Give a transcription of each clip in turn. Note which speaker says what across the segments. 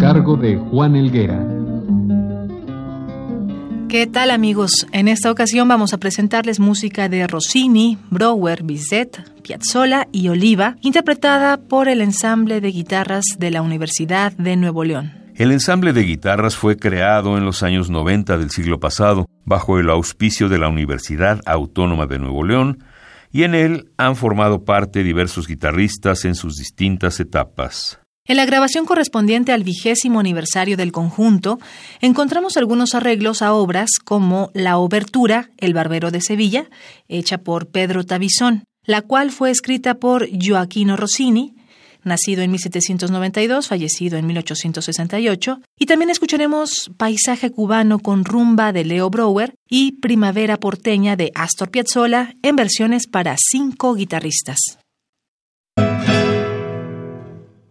Speaker 1: Cargo de Juan Elguera.
Speaker 2: ¿Qué tal amigos? En esta ocasión vamos a presentarles música de Rossini, Brouwer, Bizet, Piazzolla y Oliva, interpretada por el ensamble de guitarras de la Universidad de Nuevo León.
Speaker 3: El ensamble de guitarras fue creado en los años 90 del siglo pasado bajo el auspicio de la Universidad Autónoma de Nuevo León y en él han formado parte diversos guitarristas en sus distintas etapas.
Speaker 2: En la grabación correspondiente al vigésimo aniversario del conjunto, encontramos algunos arreglos a obras como la obertura El Barbero de Sevilla, hecha por Pedro Tabizón, la cual fue escrita por Joaquino Rossini, nacido en 1792, fallecido en 1868, y también escucharemos Paisaje cubano con rumba de Leo Brouwer y Primavera porteña de Astor Piazzolla en versiones para cinco guitarristas.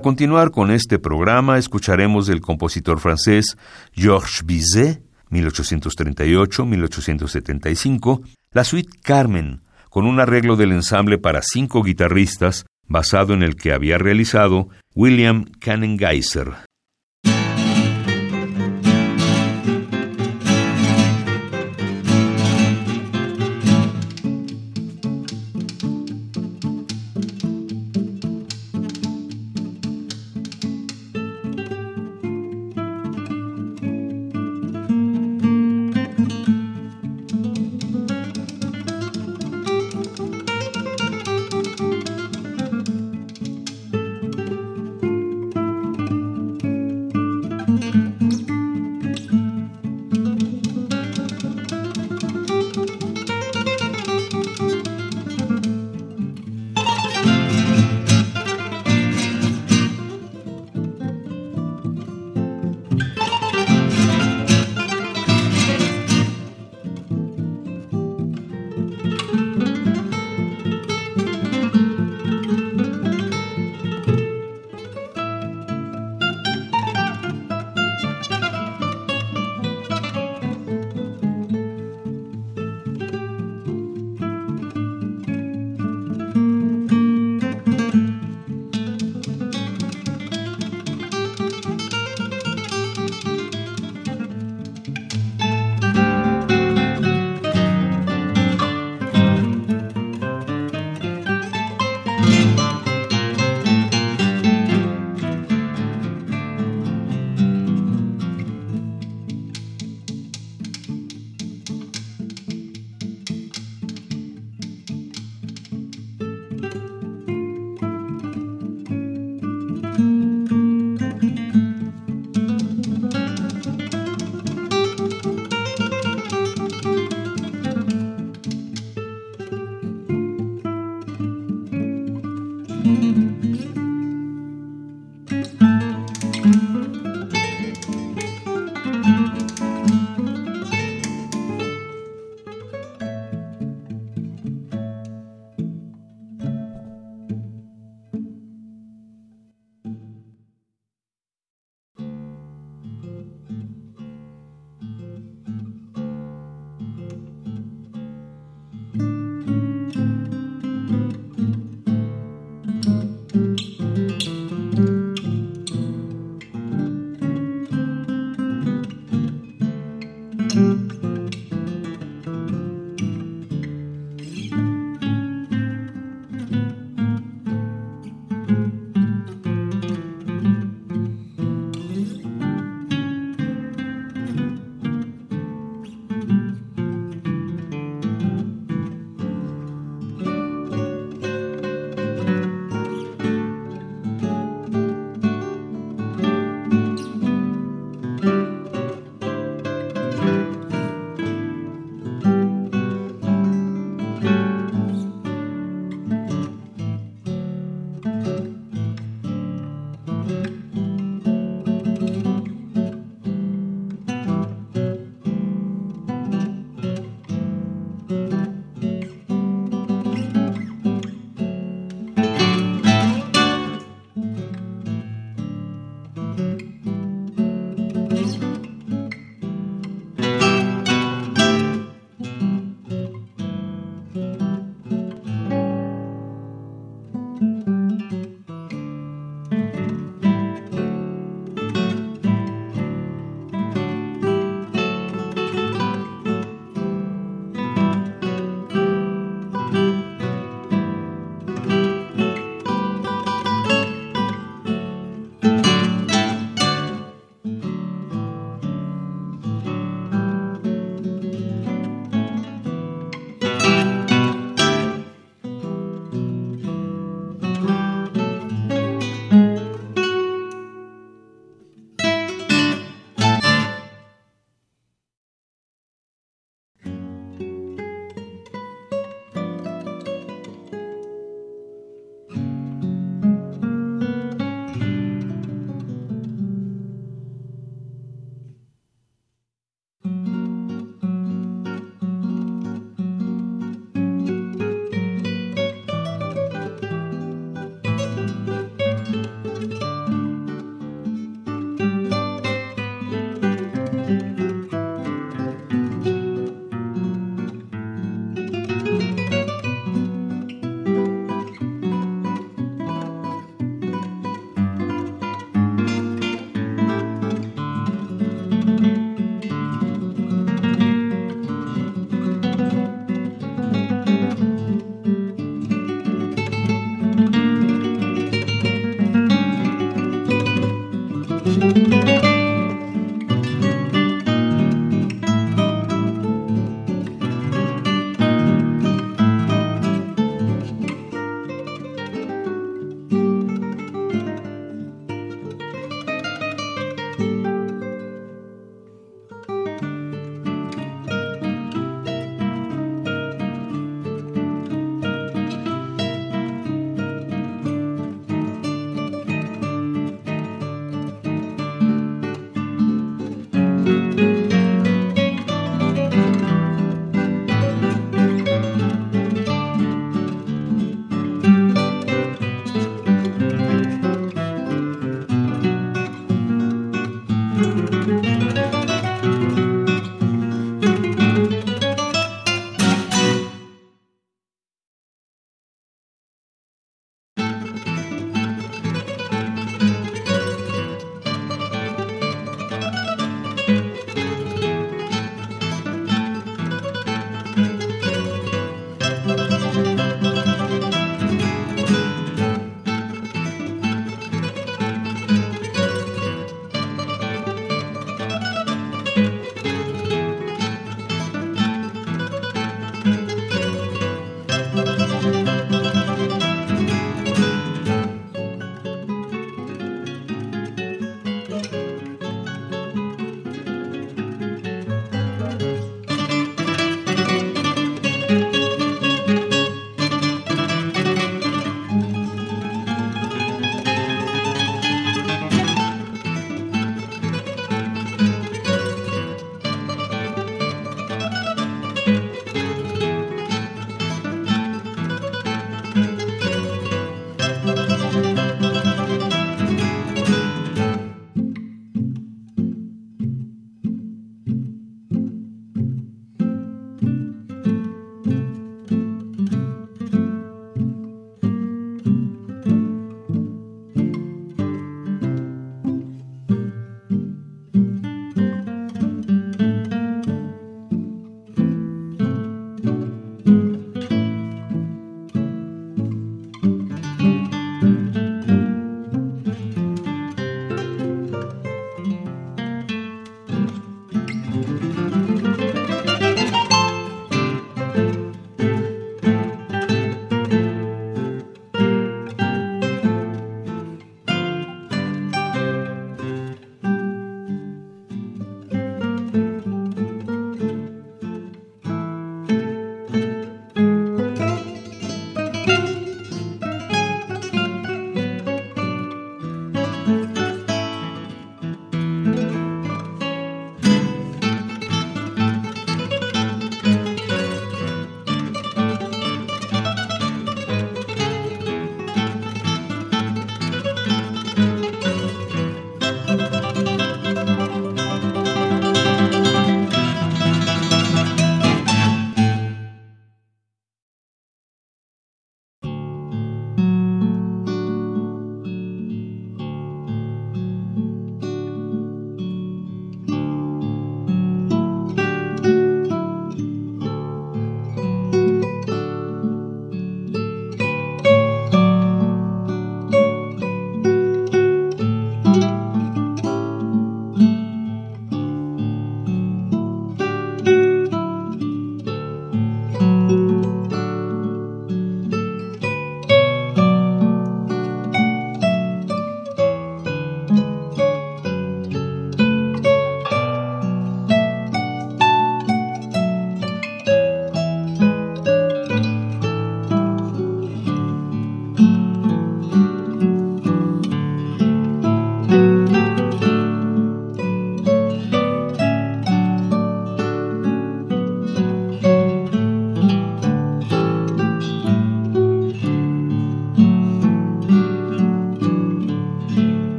Speaker 3: Para continuar con este programa, escucharemos del compositor francés Georges Bizet, 1838-1875, la suite Carmen, con un arreglo del ensamble para cinco guitarristas basado en el que había realizado William Canning Geiser.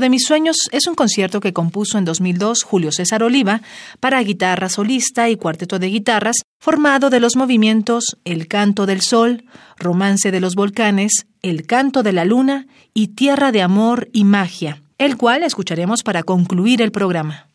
Speaker 2: De mis sueños es un concierto que compuso en 2002 Julio César Oliva para guitarra solista y cuarteto de guitarras, formado de los movimientos El canto del sol, Romance de los volcanes, El canto de la luna y Tierra de amor y magia, el cual escucharemos para concluir el programa.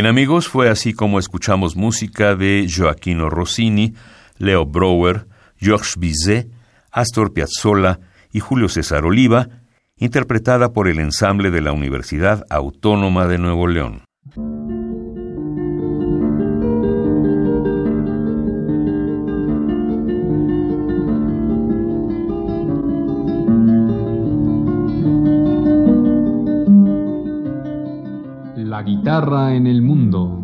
Speaker 3: Bien amigos, fue así como escuchamos música de Joaquino Rossini, Leo Brouwer, Georges Bizet, Astor Piazzolla y Julio César Oliva, interpretada por el ensamble de la Universidad Autónoma de Nuevo León.
Speaker 1: En el mundo.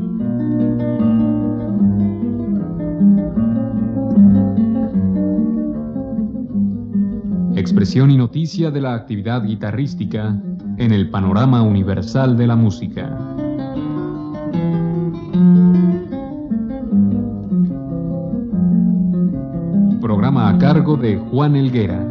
Speaker 1: Expresión y noticia de la actividad guitarrística en el panorama universal de la música. Programa a cargo de Juan Elguera.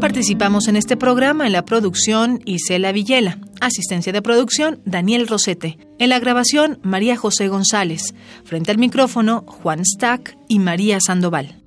Speaker 2: Participamos en este programa en la producción Isela Villela, asistencia de producción Daniel Rosete, en la grabación María José González, frente al micrófono Juan Stack y María Sandoval.